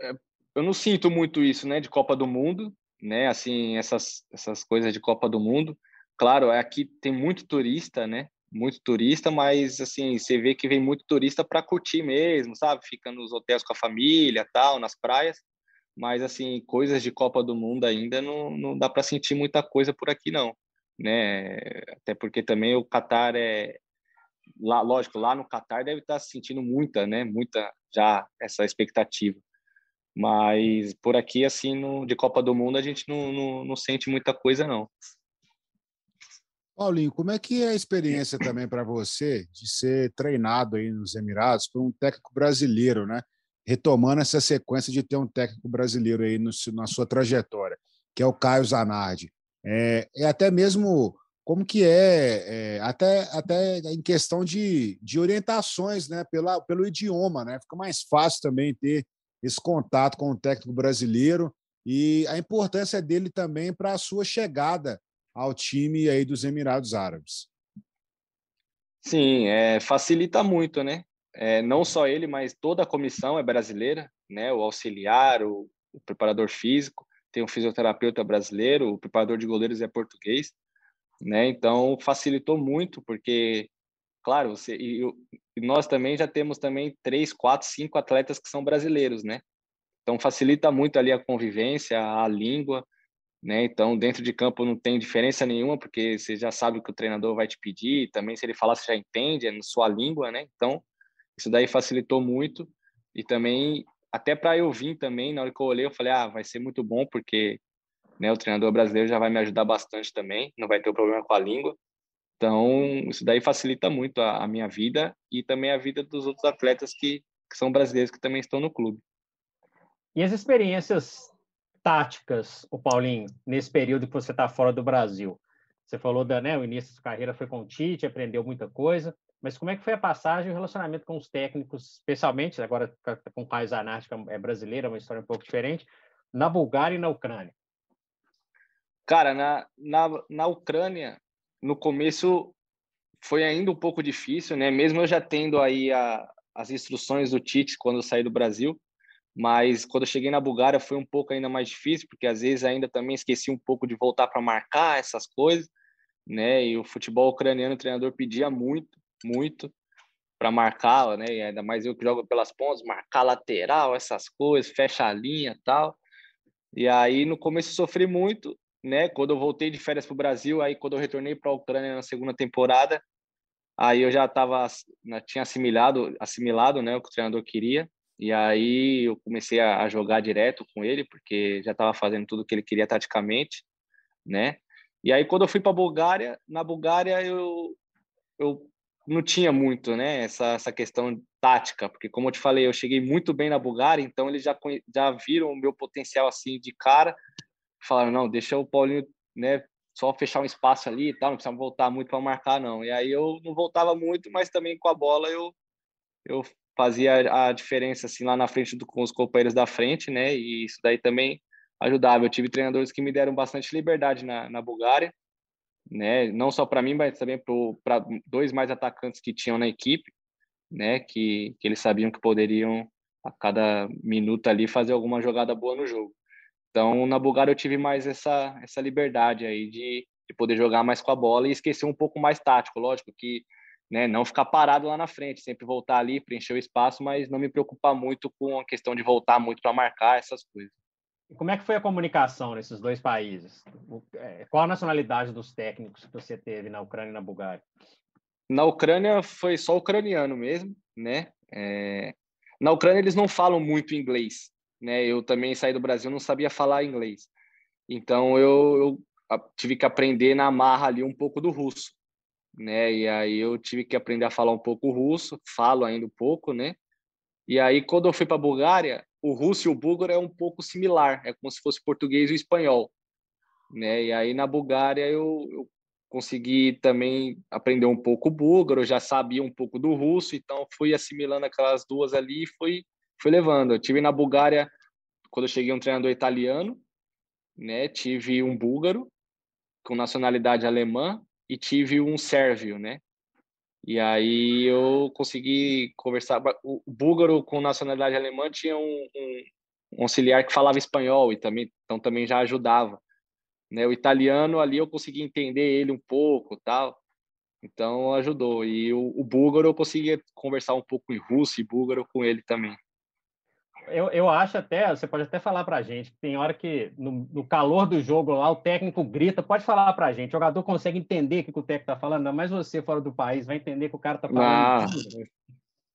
[SPEAKER 3] é, eu não sinto muito isso, né, de Copa do Mundo, né, assim, essas, essas coisas de Copa do Mundo. Claro, aqui tem muito turista, né, muito turista, mas, assim, você vê que vem muito turista para curtir mesmo, sabe? Fica nos hotéis com a família, tal, nas praias. Mas, assim, coisas de Copa do Mundo ainda não, não dá para sentir muita coisa por aqui, não, né? Até porque também o Catar é, lá, lógico, lá no Catar deve estar sentindo muita, né, muita já essa expectativa. Mas por aqui, assim, no, de Copa do Mundo, a gente não, não, não sente muita coisa, não.
[SPEAKER 1] Paulinho, como é que é a experiência também para você de ser treinado aí nos Emirados por um técnico brasileiro, né? Retomando essa sequência de ter um técnico brasileiro aí no, na sua trajetória, que é o Caio Zanardi. É, é até mesmo como que é, é, até, até em questão de, de orientações né, pela, pelo idioma, né? Fica mais fácil também ter esse contato com o técnico brasileiro e a importância dele também para a sua chegada ao time aí dos Emirados Árabes.
[SPEAKER 3] Sim, é, facilita muito, né? É, não só ele, mas toda a comissão é brasileira, né? O auxiliar, o, o preparador físico, tem um fisioterapeuta brasileiro, o preparador de goleiros é português né? Então facilitou muito porque, claro, você e, e nós também já temos também três, quatro, cinco atletas que são brasileiros, né? Então facilita muito ali a convivência, a língua, né? Então dentro de campo não tem diferença nenhuma porque você já sabe o que o treinador vai te pedir, também se ele falar você já entende, é na sua língua, né? Então isso daí facilitou muito e também até para eu vir também, na hora que eu olhei, eu falei, ah, vai ser muito bom porque né? O treinador brasileiro já vai me ajudar bastante também, não vai ter o problema com a língua. Então, isso daí facilita muito a, a minha vida e também a vida dos outros atletas que, que são brasileiros que também estão no clube.
[SPEAKER 2] E as experiências táticas, o Paulinho, nesse período que você está fora do Brasil? Você falou da, né, o início da carreira foi com o Tite, aprendeu muita coisa, mas como é que foi a passagem e o relacionamento com os técnicos, especialmente agora com o Zanatti, que é brasileiro, é uma história um pouco diferente, na Bulgária e na Ucrânia?
[SPEAKER 3] Cara, na, na, na Ucrânia, no começo foi ainda um pouco difícil, né? Mesmo eu já tendo aí a, as instruções do Tite quando eu saí do Brasil, mas quando eu cheguei na Bulgária foi um pouco ainda mais difícil, porque às vezes ainda também esqueci um pouco de voltar para marcar essas coisas, né? E o futebol ucraniano, o treinador pedia muito, muito para marcar, né? E ainda mais eu que jogo pelas pontas, marcar lateral, essas coisas, fecha a linha, tal. E aí no começo eu sofri muito, né? Quando eu voltei de férias para o Brasil, aí quando eu retornei para a Ucrânia na segunda temporada, aí eu já estava, né, tinha assimilado, assimilado, né, o que o treinador queria. E aí eu comecei a, jogar direto com ele, porque já estava fazendo tudo o que ele queria taticamente, né? E aí quando eu fui para Bulgária, na Bulgária eu eu não tinha muito, né, essa essa questão tática, porque como eu te falei, eu cheguei muito bem na Bulgária, então eles já já viram o meu potencial assim de cara falaram, não, deixa o Paulinho, né, só fechar um espaço ali e tal, não precisa voltar muito para marcar, não. E aí eu não voltava muito, mas também com a bola eu, eu fazia a diferença, assim, lá na frente do, com os companheiros da frente, né, e isso daí também ajudava. Eu tive treinadores que me deram bastante liberdade na, na Bulgária, né, não só para mim, mas também para dois mais atacantes que tinham na equipe, né, que, que eles sabiam que poderiam a cada minuto ali fazer alguma jogada boa no jogo. Então, na Bulgária eu tive mais essa, essa liberdade aí de, de poder jogar mais com a bola e esquecer um pouco mais tático. Lógico que né, não ficar parado lá na frente, sempre voltar ali, preencher o espaço, mas não me preocupar muito com a questão de voltar muito para marcar essas coisas.
[SPEAKER 2] E como é que foi a comunicação nesses dois países? É, qual a nacionalidade dos técnicos que você teve na Ucrânia e na Bulgária?
[SPEAKER 3] Na Ucrânia foi só ucraniano mesmo, né? É... Na Ucrânia eles não falam muito inglês, né? Eu também saí do Brasil não sabia falar inglês, então eu, eu tive que aprender na marra ali um pouco do russo, né? E aí eu tive que aprender a falar um pouco russo, falo ainda um pouco, né? E aí quando eu fui para Bulgária, o russo e o búlgaro é um pouco similar, é como se fosse português e espanhol, né? E aí na Bulgária eu, eu consegui também aprender um pouco búlgaro, já sabia um pouco do russo, então fui assimilando aquelas duas ali e fui, fui levando. Eu tive na Bulgária, quando eu cheguei, um treinador italiano, né? Tive um búlgaro com nacionalidade alemã e tive um sérvio, né? E aí eu consegui conversar. O búlgaro com nacionalidade alemã tinha um, um, um auxiliar que falava espanhol e também, então também já ajudava. Né? O italiano ali eu consegui entender ele um pouco, tal. Então ajudou. E o, o búlgaro eu conseguia conversar um pouco em russo e búlgaro com ele também.
[SPEAKER 2] Eu, eu acho até, você pode até falar para a gente, que tem hora que no, no, calor do jogo lá, o técnico grita, pode falar para a gente, o jogador consegue entender o que o técnico está falando, mas você fora do país vai entender que o cara está falando.
[SPEAKER 3] Não,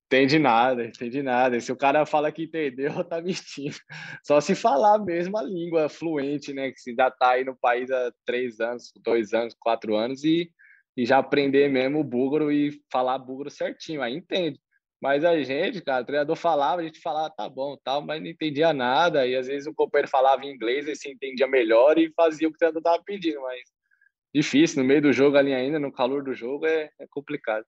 [SPEAKER 3] entende nada, entende nada. Se o cara fala que entendeu, tá mentindo. Só se falar mesmo a língua fluente, né? Que se ainda tá aí no país há três anos, dois anos, quatro anos e, e já aprender mesmo o búlgaro e falar búlgaro certinho, aí entende. Mas a gente, cara, o treinador falava, a gente falava, tá bom, tal, mas não entendia nada. E às vezes o companheiro falava inglês e se entendia melhor e fazia o que o treinador tava pedindo. Mas difícil, no meio do jogo ali ainda, no calor do jogo, é, é complicado.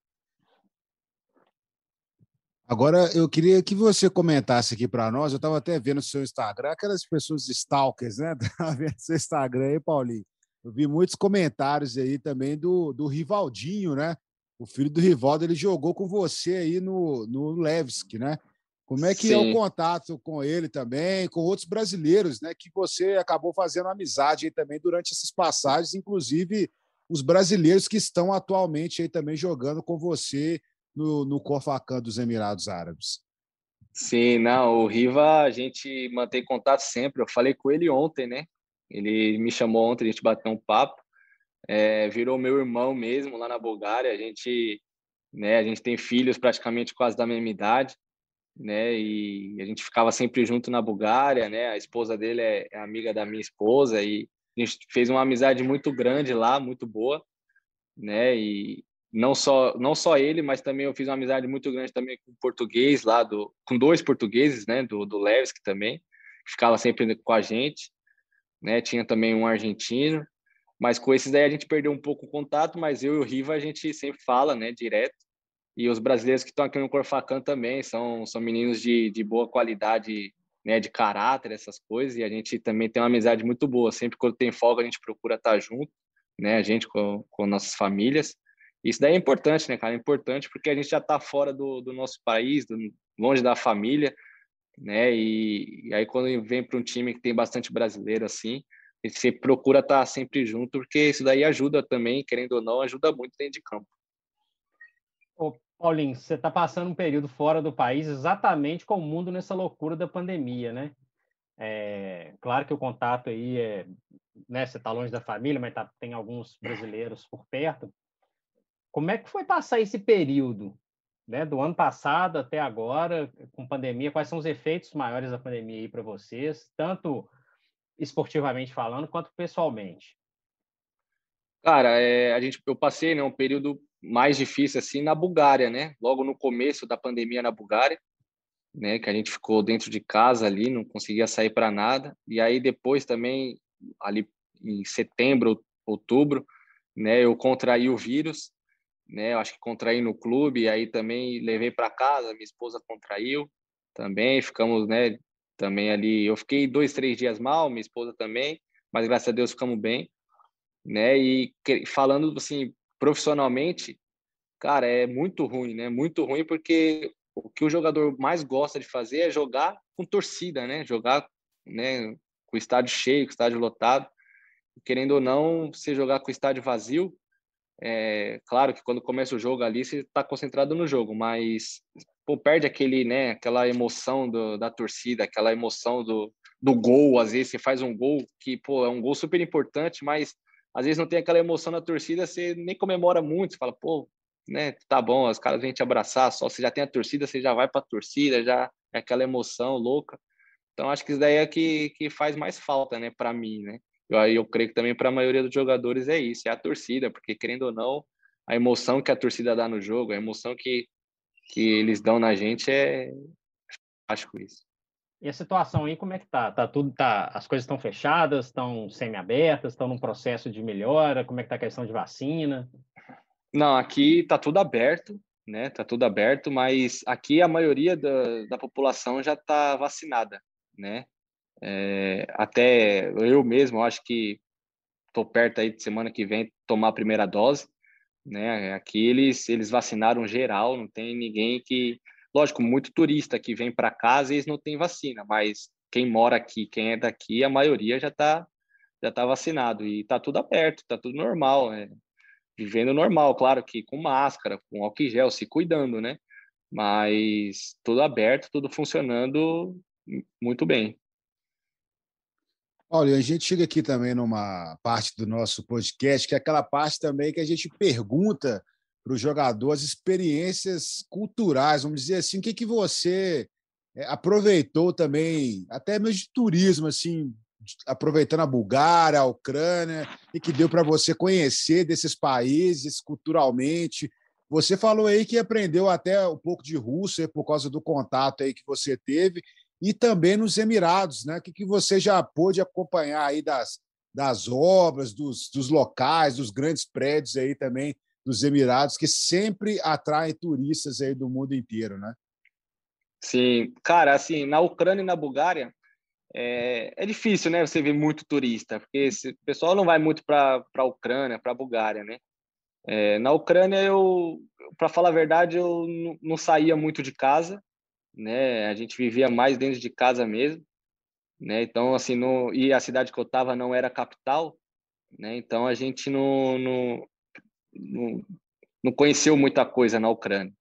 [SPEAKER 1] Agora, eu queria que você comentasse aqui para nós. Eu estava até vendo o seu Instagram, aquelas pessoas stalkers, né? Estava vendo seu Instagram aí, Paulinho. Eu vi muitos comentários aí também do, do Rivaldinho, né? O filho do Rivaldo, ele jogou com você aí no, no Levski, né? Como é que Sim. é o contato com ele também, com outros brasileiros, né? Que você acabou fazendo amizade aí também durante essas passagens, inclusive os brasileiros que estão atualmente aí também jogando com você no, no Corfacan dos Emirados Árabes.
[SPEAKER 3] Sim, não, o Riva a gente mantém contato sempre. Eu falei com ele ontem, né? Ele me chamou ontem, a gente bateu um papo. É, virou meu irmão mesmo lá na Bulgária. A gente, né? A gente tem filhos praticamente quase da mesma idade, né? E a gente ficava sempre junto na Bulgária, né? A esposa dele é, é amiga da minha esposa e a gente fez uma amizade muito grande lá, muito boa, né? E, não só não só ele, mas também eu fiz uma amizade muito grande também com português lá do com dois portugueses, né, do do Levski também, que ficava sempre com a gente, né? Tinha também um argentino, mas com esses daí a gente perdeu um pouco o contato, mas eu e o Riva a gente sempre fala, né, direto. E os brasileiros que estão aqui no Corfacan também são são meninos de, de boa qualidade, né, de caráter, essas coisas, e a gente também tem uma amizade muito boa. Sempre quando tem folga a gente procura estar junto, né, a gente com, com nossas famílias. Isso daí é importante, né, cara? É importante porque a gente já está fora do, do nosso país, do, longe da família, né? E, e aí quando vem para um time que tem bastante brasileiro assim, gente sempre procura estar tá sempre junto, porque isso daí ajuda também, querendo ou não, ajuda muito dentro de campo.
[SPEAKER 2] Ô, Paulinho, você está passando um período fora do país exatamente com o mundo nessa loucura da pandemia, né? É, claro que o contato aí é, né, você está longe da família, mas tá, tem alguns brasileiros por perto. Como é que foi passar esse período, né, do ano passado até agora, com pandemia? Quais são os efeitos maiores da pandemia aí para vocês, tanto esportivamente falando quanto pessoalmente?
[SPEAKER 3] Cara, é, a gente, eu passei né, um período mais difícil assim na Bulgária, né? Logo no começo da pandemia na Bulgária, né? Que a gente ficou dentro de casa ali, não conseguia sair para nada. E aí depois também ali em setembro, outubro, né? Eu contraí o vírus né? Eu acho que contraí no clube, aí também levei para casa, minha esposa contraiu também, ficamos, né? Também ali, eu fiquei dois, três dias mal, minha esposa também, mas graças a Deus ficamos bem, né? E falando assim, profissionalmente, cara, é muito ruim, né? Muito ruim porque o que o jogador mais gosta de fazer é jogar com torcida, né? Jogar, né? Com o estádio cheio, com o estádio lotado. Querendo ou não, você jogar com o estádio vazio, É, claro que quando começa o jogo ali, você está concentrado no jogo, mas pô, perde aquele, né, aquela emoção do, da torcida, aquela emoção do, do gol. Às vezes você faz um gol que pô, é um gol super importante, mas às vezes não tem aquela emoção na torcida, você nem comemora muito, fala, pô, né, tá bom, os caras vêm te abraçar, só você já tem a torcida, você já vai para a torcida, já é aquela emoção louca. Então acho que isso daí é que, que faz mais falta, né, para mim, né? Eu, eu creio que também para a maioria dos jogadores é isso, é a torcida, porque querendo ou não, a emoção que a torcida dá no jogo, a emoção que, que eles dão na gente é acho isso.
[SPEAKER 2] E a situação aí, como é que tá? Tá tudo, tá, as coisas estão fechadas, estão semi-abertas, estão num processo de melhora? Como é que tá a questão de vacina?
[SPEAKER 3] Não, aqui tá tudo aberto, né? Tá tudo aberto, mas aqui a maioria da, da população já está vacinada, né? É, até eu mesmo, acho que estou perto aí de semana que vem tomar a primeira dose, né? Aqui eles eles vacinaram geral, não tem ninguém que Lógico, muito turista que vem para casa e eles não têm vacina, mas quem mora aqui, quem é daqui, a maioria já está já tá vacinado e está tudo aberto, está tudo normal, né? vivendo normal, claro que com máscara, com álcool gel, se cuidando, né? Mas tudo aberto, tudo funcionando muito bem.
[SPEAKER 1] Olha, a gente chega aqui também numa parte do nosso podcast, que é aquela parte também que a gente pergunta para o jogador as experiências culturais, vamos dizer assim, o que, que você eh, aproveitou também, até mesmo de turismo, assim, aproveitando a Bulgária, a Ucrânia, e que deu para você conhecer desses países culturalmente. Você falou aí que aprendeu até um pouco de russo por causa do contato aí que você teve, e também nos Emirados, né? Que, que você já pôde acompanhar aí das, das obras, dos, dos locais, dos grandes prédios aí também dos Emirados, que sempre atraem turistas aí do mundo inteiro, né?
[SPEAKER 3] Sim, cara, assim, na Ucrânia e na Bulgária é, é difícil, né? Você ver muito turista, porque esse, o pessoal não vai muito para a Ucrânia, para a Bulgária, né? É, na Ucrânia, eu, para falar a verdade, eu não saía muito de casa, né? A gente vivia mais dentro de casa mesmo, né? Então, assim, no, e a cidade que eu estava não era capital, né? Então a gente não, não, não, não conheceu muita coisa na Ucrânia.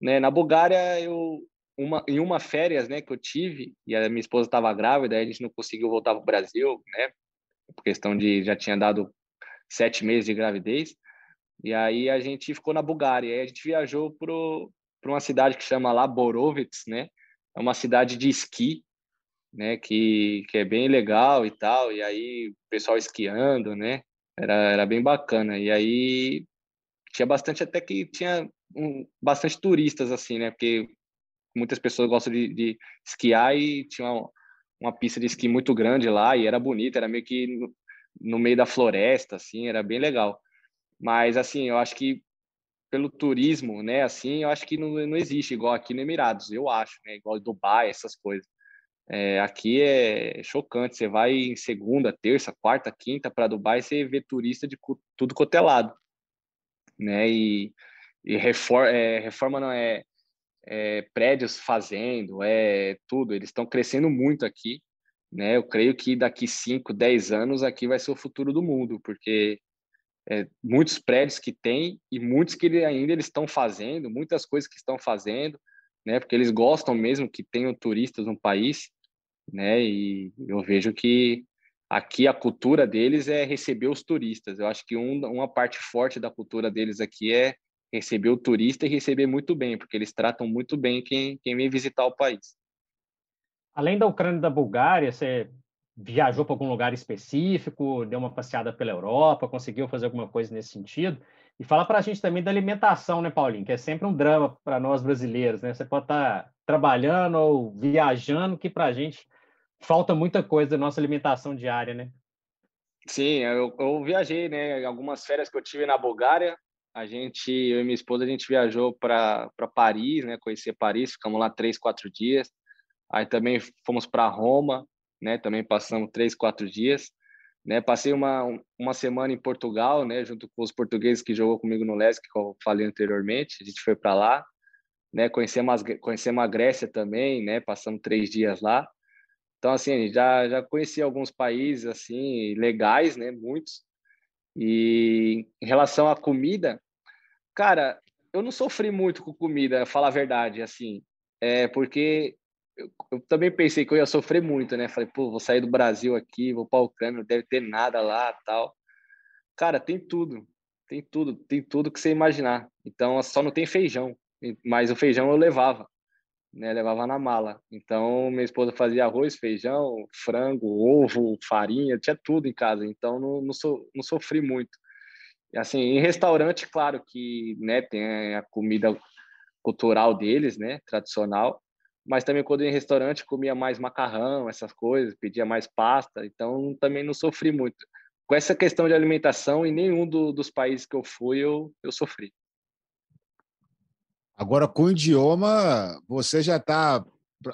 [SPEAKER 3] Né? Na Bulgária, eu uma, em uma férias né, que eu tive, e a minha esposa estava grávida, a gente não conseguiu voltar para o Brasil, né? Por questão de já tinha dado sete meses de gravidez. E aí a gente ficou na Bulgária. Aí a gente viajou para uma cidade que chama lá Borovets, né? É uma cidade de esqui, né? Que, que é bem legal e tal. E aí o pessoal esquiando, né? Era, era bem bacana. E aí tinha bastante, até que tinha um, bastante turistas, assim, né? Porque muitas pessoas gostam de, de esquiar e tinha uma, uma, pista de esqui muito grande lá e era bonita, era meio que no, no meio da floresta, assim, era bem legal. Mas, assim, eu acho que pelo turismo, né, assim, eu acho que não, não existe igual aqui no Emirados, eu acho, né, igual Dubai, essas coisas. É, aqui é chocante. Você vai em segunda, terça, quarta, quinta para Dubai, você vê turista de tudo cotelado, é né? E, e reforma, é, reforma não é, é, prédios fazendo, é tudo. Eles estão crescendo muito aqui, né? Eu creio que daqui 5, 10 anos aqui vai ser o futuro do mundo, porque é, muitos prédios que tem e muitos que ainda eles estão fazendo, muitas coisas que estão fazendo, né? Porque eles gostam mesmo que tenham turistas no país né? E eu vejo que aqui a cultura deles é receber os turistas. Eu acho que um, uma parte forte da cultura deles aqui é receber o turista e receber muito bem, porque eles tratam muito bem quem, quem vem visitar o país.
[SPEAKER 2] Além da Ucrânia e da Bulgária, você viajou para algum lugar específico, deu uma passeada pela Europa, conseguiu fazer alguma coisa nesse sentido? E fala para a gente também da alimentação, né, Paulinho? Que é sempre um drama para nós brasileiros, né? Você pode estar tá trabalhando ou viajando, que para a gente falta muita coisa da nossa alimentação diária, né?
[SPEAKER 3] Sim, eu, eu viajei, né? Algumas férias que eu tive na Bulgária, a gente, eu e minha esposa, a gente viajou para Paris, né? Conhecer Paris, ficamos lá três, quatro dias. Aí também fomos para Roma, né? Também passamos três, quatro dias. Né, passei uma, uma semana em Portugal, né, junto com os portugueses que jogou comigo no LESC, que eu falei anteriormente. A gente foi para lá, né, conhecemos, conhecemos a Grécia também, né, passamos três dias lá. Então, assim, já, já conheci alguns países, assim, legais, né? Muitos. E em relação à comida, cara, eu não sofri muito com comida, falar a verdade, assim, é porque eu, eu, também pensei que eu ia sofrer muito, né? Falei, pô, vou sair do Brasil aqui, vou para a Ucrânia, não deve ter nada lá, tal. Cara, tem tudo, tem tudo, tem tudo que você imaginar. Então, só não tem feijão, mas o feijão eu levava, né? Levava na mala. Então, minha esposa fazia arroz, feijão, frango, ovo, farinha, tinha tudo em casa. Então, não, não, so, não sofri muito. Assim, em restaurante, claro que, né, tem a comida cultural deles, né, tradicional, mas também quando ia em restaurante comia mais macarrão, essas coisas, pedia mais pasta, então também não sofri muito. Com essa questão de alimentação, em nenhum do, dos países que eu fui, eu, eu sofri.
[SPEAKER 1] Agora, com o idioma, você já está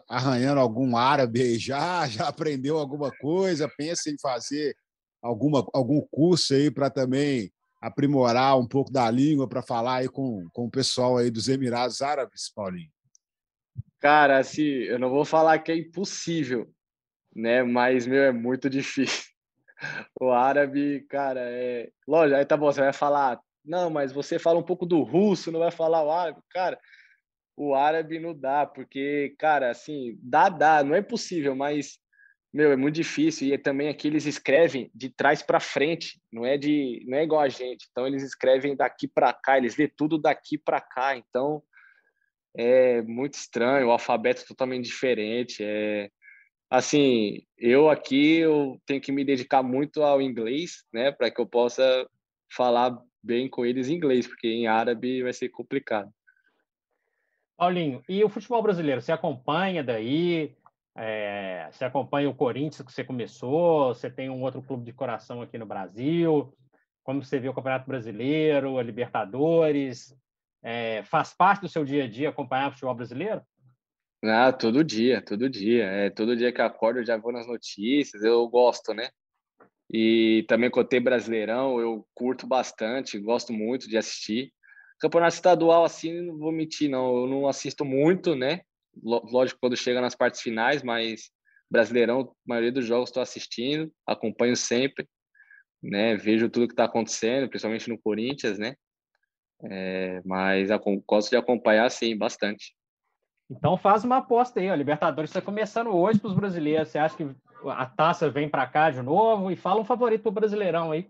[SPEAKER 1] arranhando algum árabe aí já? Já aprendeu alguma coisa? Pensa em fazer alguma, algum curso aí para também aprimorar um pouco da língua para falar aí com, com o pessoal aí dos Emirados Árabes, Paulinho?
[SPEAKER 3] Cara, assim, eu não vou falar que é impossível, né? Mas, meu, é muito difícil. O árabe, cara, é. Lógico, aí tá bom, você vai falar, não, mas você fala um pouco do russo, não vai falar o árabe. Cara, o árabe não dá, porque, cara, assim, dá, dá, não é impossível, mas, meu, é muito difícil. E é também aqui eles escrevem de trás para frente, não é de, não é igual a gente. Então, eles escrevem daqui para cá, eles lê tudo daqui para cá. Então, é muito estranho, o alfabeto é totalmente diferente. É assim, eu aqui eu tenho que me dedicar muito ao inglês, né, para que eu possa falar bem com eles em inglês, porque em árabe vai ser complicado.
[SPEAKER 2] Paulinho, e o futebol brasileiro, você acompanha daí? É, você acompanha o Corinthians que você começou? Você tem um outro clube de coração aqui no Brasil? Como você vê o Campeonato Brasileiro, a Libertadores? É, faz parte do seu dia a dia acompanhar o futebol brasileiro?
[SPEAKER 3] Ah, todo dia, todo dia. É, todo dia que eu acordo eu já vou nas notícias, eu gosto, né? E também cotei Brasileirão, eu curto bastante, gosto muito de assistir. Campeonato estadual, assim, não vou mentir, não, eu não assisto muito, né? Lógico, quando chega nas partes finais, mas Brasileirão, a maioria dos jogos estou assistindo, acompanho sempre, né? Vejo tudo que está acontecendo, principalmente no Corinthians, né? É, mas gosto de acompanhar, sim, bastante.
[SPEAKER 2] Então faz uma aposta aí, a Libertadores está começando hoje para os brasileiros. Você acha que a taça vem para cá de novo? E fala um favorito para o Brasileirão aí.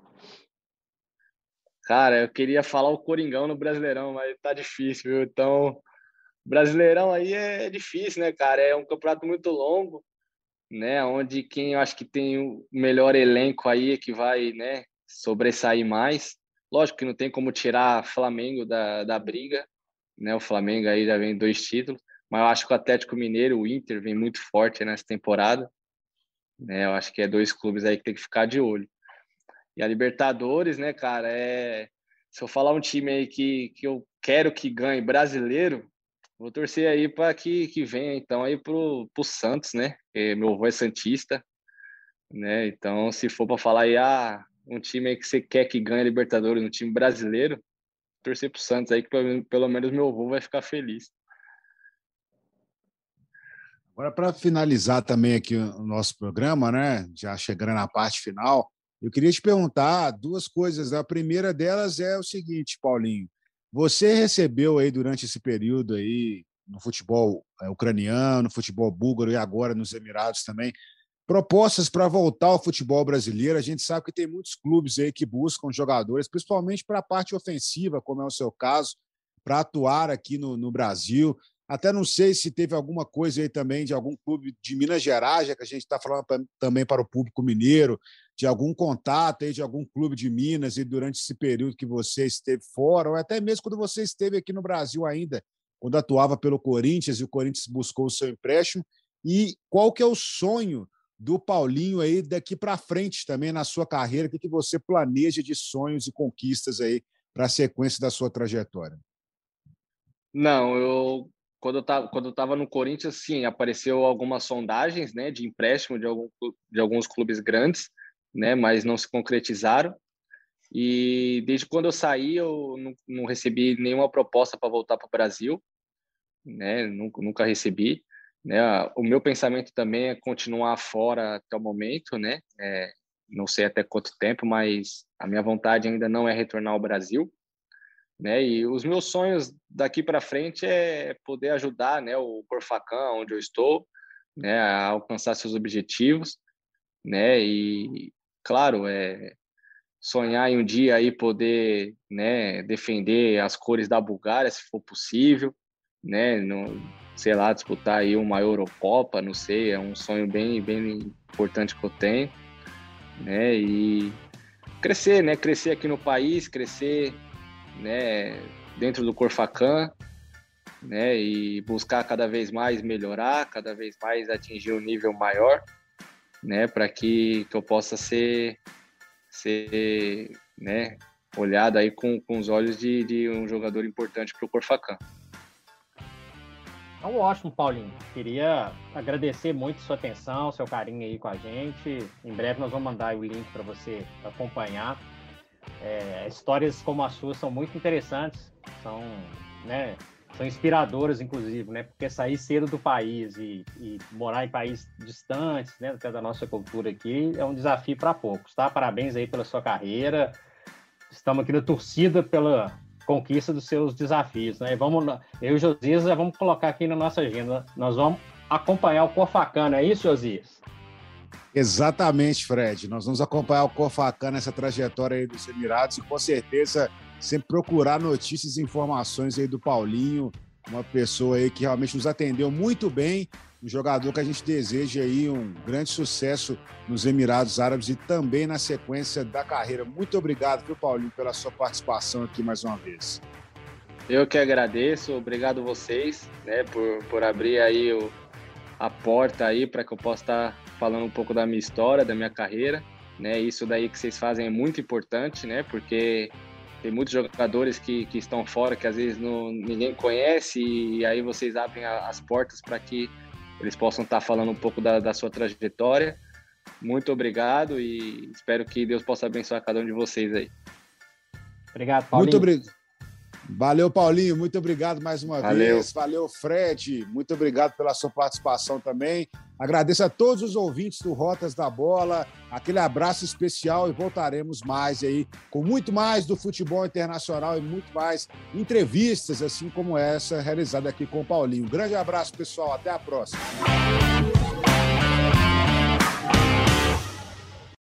[SPEAKER 3] Cara, eu queria falar o Coringão no Brasileirão, mas tá difícil, viu? Então, Brasileirão aí é difícil, né, cara? É um campeonato muito longo, né? Onde quem eu acho que tem o melhor elenco aí é que vai, né, sobressair mais. Lógico que não tem como tirar Flamengo da, da briga, né? O Flamengo aí já vem dois títulos, mas eu acho que o Atlético Mineiro, o Inter, vem muito forte nessa temporada. Né? Eu acho que é dois clubes aí que tem que ficar de olho. E a Libertadores, né, cara, é... se eu falar um time aí que, que eu quero que ganhe brasileiro, vou torcer aí para que, que venha então aí pro, pro Santos, né? Meu avô é Santista, né? Então, se for para falar aí, ah, um time que você quer que ganhe a Libertadores, um time brasileiro, torcer pro Santos aí, que pelo, pelo menos meu avô vai ficar feliz.
[SPEAKER 1] Agora, para finalizar também aqui o nosso programa, né? Já chegando na parte final, eu queria te perguntar duas coisas. A primeira delas é o seguinte, Paulinho. Você recebeu aí durante esse período aí no futebol é, ucraniano, no futebol búlgaro e agora nos Emirados também, propostas para voltar ao futebol brasileiro. A gente sabe que tem muitos clubes aí que buscam jogadores, principalmente para a parte ofensiva, como é o seu caso, para atuar aqui no, no, Brasil. Até não sei se teve alguma coisa aí também de algum clube de Minas Gerais, já que a gente está falando também para o público mineiro, de algum contato aí de algum clube de Minas e durante esse período que você esteve fora, ou até mesmo quando você esteve aqui no Brasil ainda, quando atuava pelo Corinthians e o Corinthians buscou o seu empréstimo. E qual que é o sonho do Paulinho aí daqui para frente também na sua carreira? O que, que você planeja de sonhos e conquistas aí para a sequência da sua trajetória?
[SPEAKER 3] Não, eu quando eu estava quando eu tava no Corinthians, sim, apareceu algumas sondagens, né, de empréstimo de, algum, de alguns clubes grandes, né, mas não se concretizaram. E desde quando eu saí, eu não, não recebi nenhuma proposta para voltar para o Brasil, né, nunca, nunca recebi. Né? O meu pensamento também é continuar fora até o momento, né? É, não sei até quanto tempo, mas a minha vontade ainda não é retornar ao Brasil, né? E os meus sonhos daqui para frente é poder ajudar, né, o Corfacão, onde eu estou, né, a alcançar seus objetivos, né? E claro, é sonhar em um dia aí poder, né, defender as cores da Bulgária, se for possível, né, no, sei lá, disputar aí uma Eurocopa, não sei, é um sonho bem, bem importante que eu tenho, né, e crescer, né, crescer aqui no país, crescer, né, dentro do Corfacan, né, e buscar cada vez mais melhorar, cada vez mais atingir um nível maior, né, para que, que eu possa ser ser né, olhado aí com, com os olhos de, de um jogador importante para o Corfacan.
[SPEAKER 2] Então, ótimo, Paulinho. Queria agradecer muito sua atenção, seu carinho aí com a gente. Em breve nós vamos mandar o link para você acompanhar. É, histórias como a sua são muito interessantes, são, né, são inspiradoras, inclusive, né? Porque sair cedo do país e, e morar em países distantes, né, até da nossa cultura aqui, é um desafio para poucos, tá? Parabéns aí pela sua carreira. Estamos aqui na torcida pela conquista dos seus desafios, né? Vamos, eu e o Josias já vamos colocar aqui na nossa agenda. Nós vamos acompanhar o Corfacana, é isso, Josias?
[SPEAKER 1] Exatamente, Fred. Nós vamos acompanhar o Corfacana nessa trajetória aí dos Emirados e com certeza sempre procurar notícias e informações aí do Paulinho, uma pessoa aí que realmente nos atendeu muito bem, um jogador que a gente deseja aí um grande sucesso nos Emirados Árabes e também na sequência da carreira. Muito obrigado, viu, Paulinho, pela sua participação aqui mais uma vez.
[SPEAKER 3] Eu que agradeço, obrigado vocês, né, por, por abrir aí o, a porta aí para que eu possa estar falando um pouco da minha história, da minha carreira, né, isso daí que vocês fazem é muito importante, né, porque tem muitos jogadores que, que estão fora que às vezes não, ninguém conhece e aí vocês abrem as portas para que eles possam estar falando um pouco da, da sua trajetória. Muito obrigado e espero que Deus possa abençoar cada um de vocês aí.
[SPEAKER 2] Obrigado, Paulinho.
[SPEAKER 1] Muito obrigado. Valeu, Paulinho. Muito obrigado mais uma Valeu. vez. Valeu, Fred. Muito obrigado pela sua participação também. Agradeço a todos os ouvintes do Rotas da Bola. Aquele abraço especial e voltaremos mais aí com muito mais do futebol internacional e muito mais entrevistas, assim como essa realizada aqui com o Paulinho. Um grande abraço, pessoal. Até a próxima.